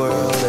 world.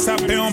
Sabe é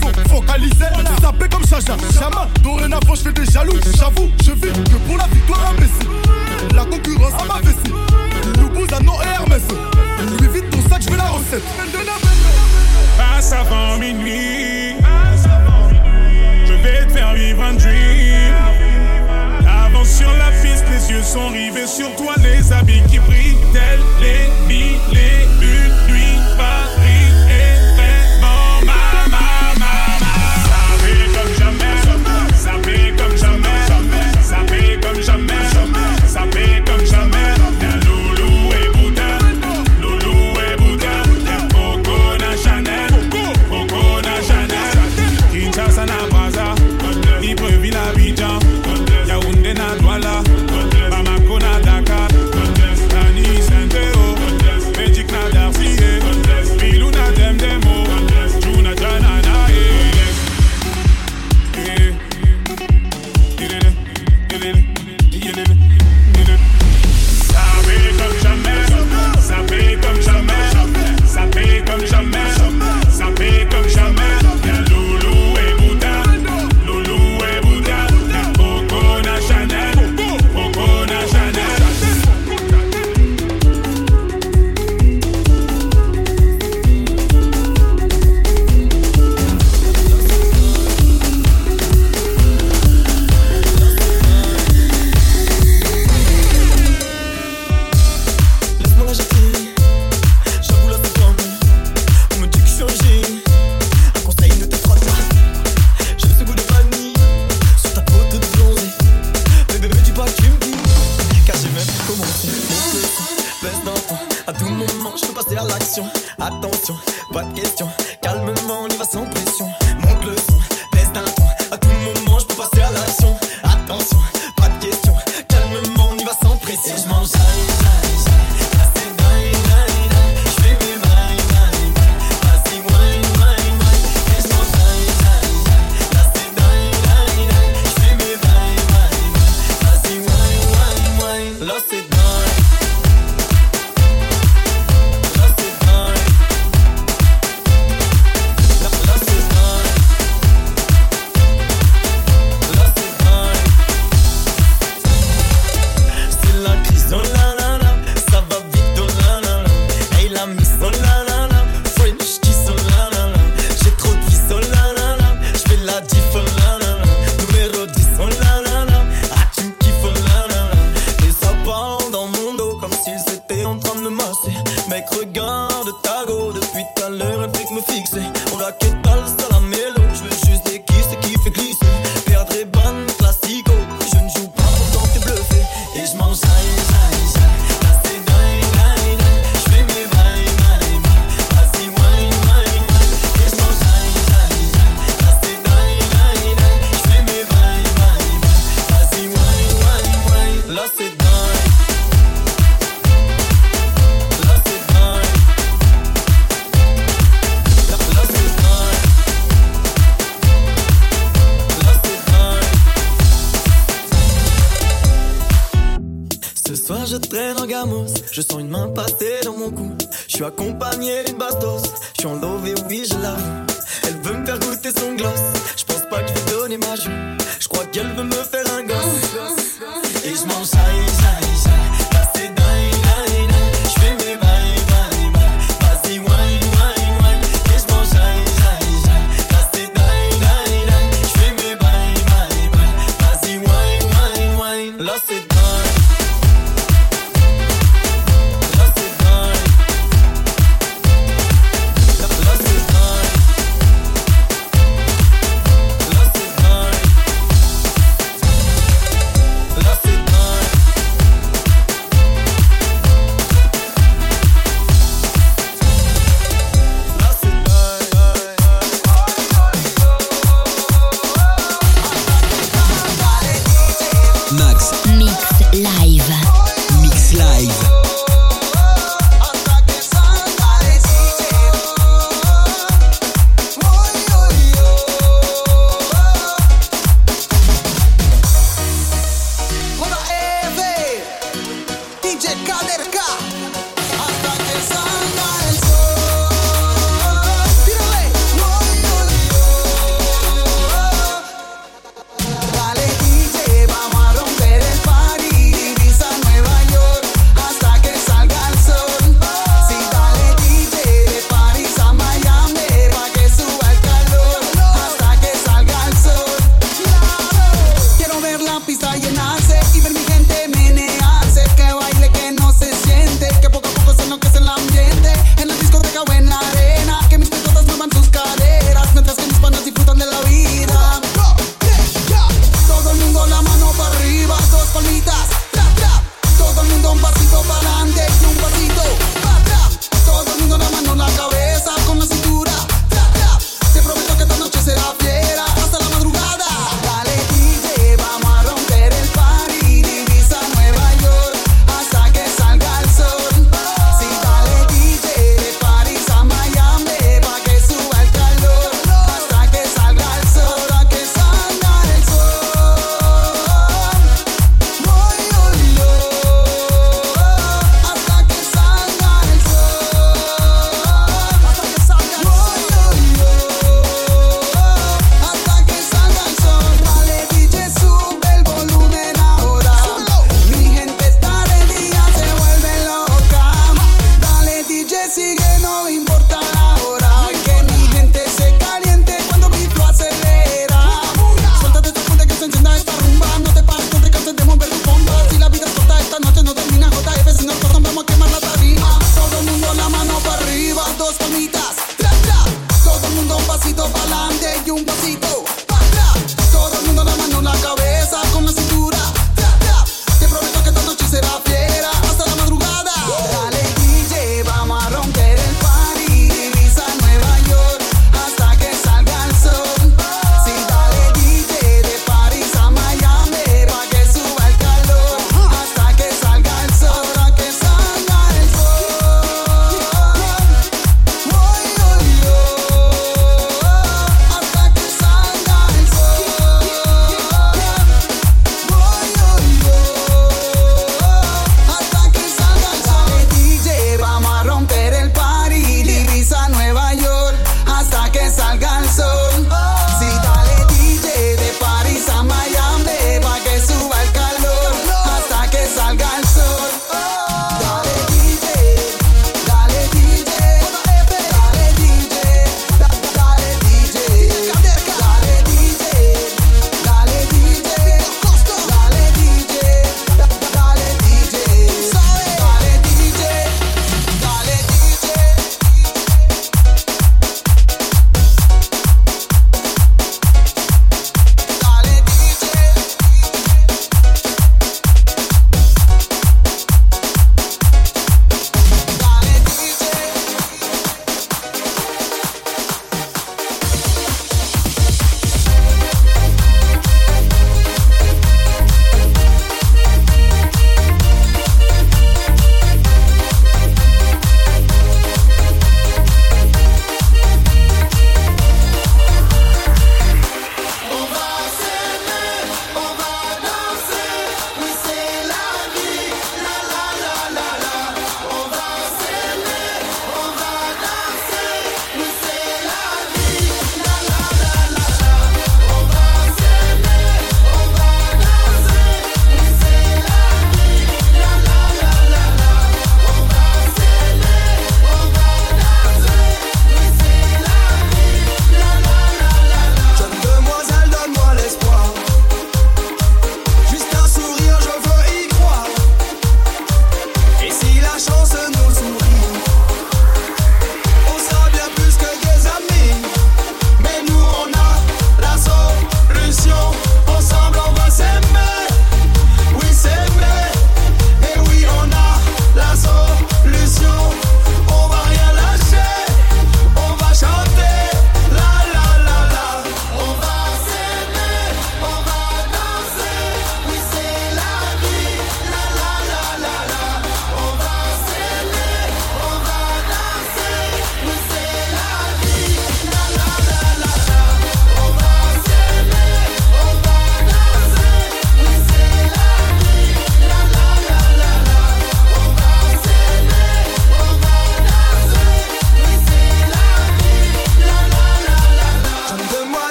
dorénavant focalisé. Tapé comme Chaja, Chama. Dorénavant je fais des jaloux. J'avoue, je vis que pour la victoire imbécile La concurrence à ma vessie. Nous à nos Hermès. Lui vite ton sac, je veux la recette. Passe avant minuit. Je vais te faire vivre un dream. Avant sur la piste, les yeux sont rivés sur toi Les habits qui brillent, tels les mille down.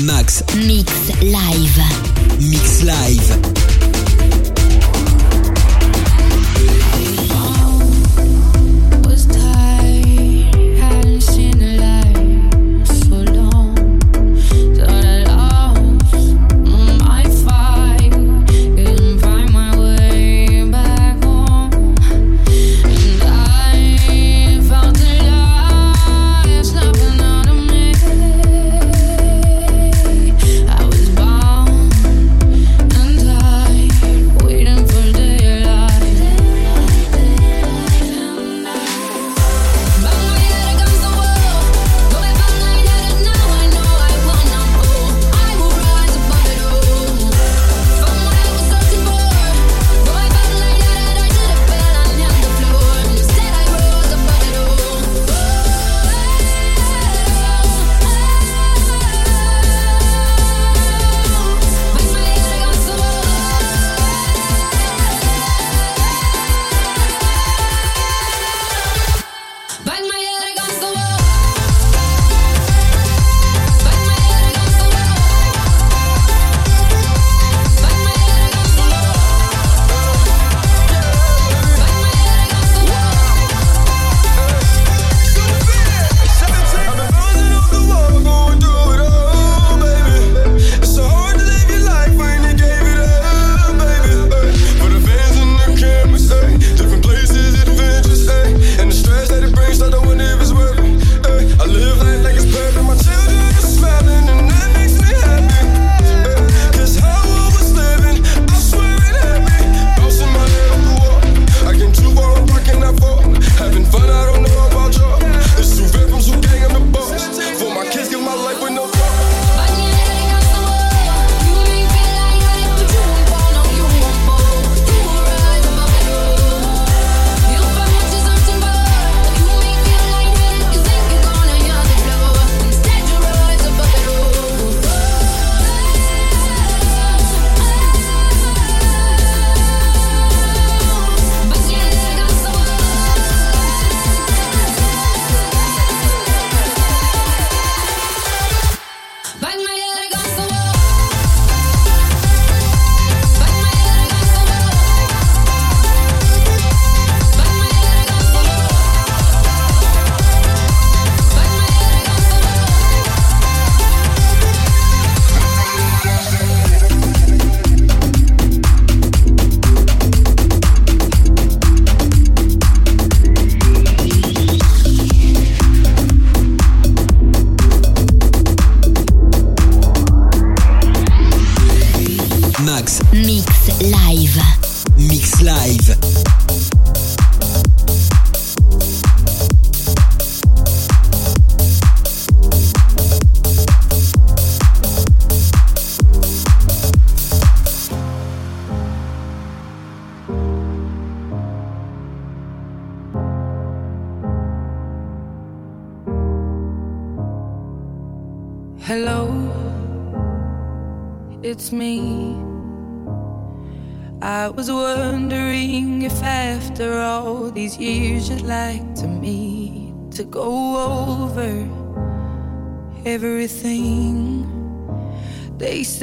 Max Mix live. Mix Live.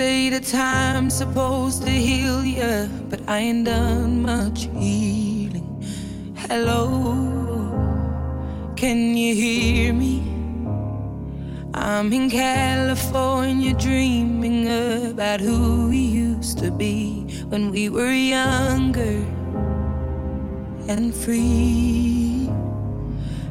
Say the time's supposed to heal ya, but I ain't done much healing. Hello, can you hear me? I'm in California dreaming about who we used to be when we were younger and free.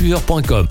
sueur.com.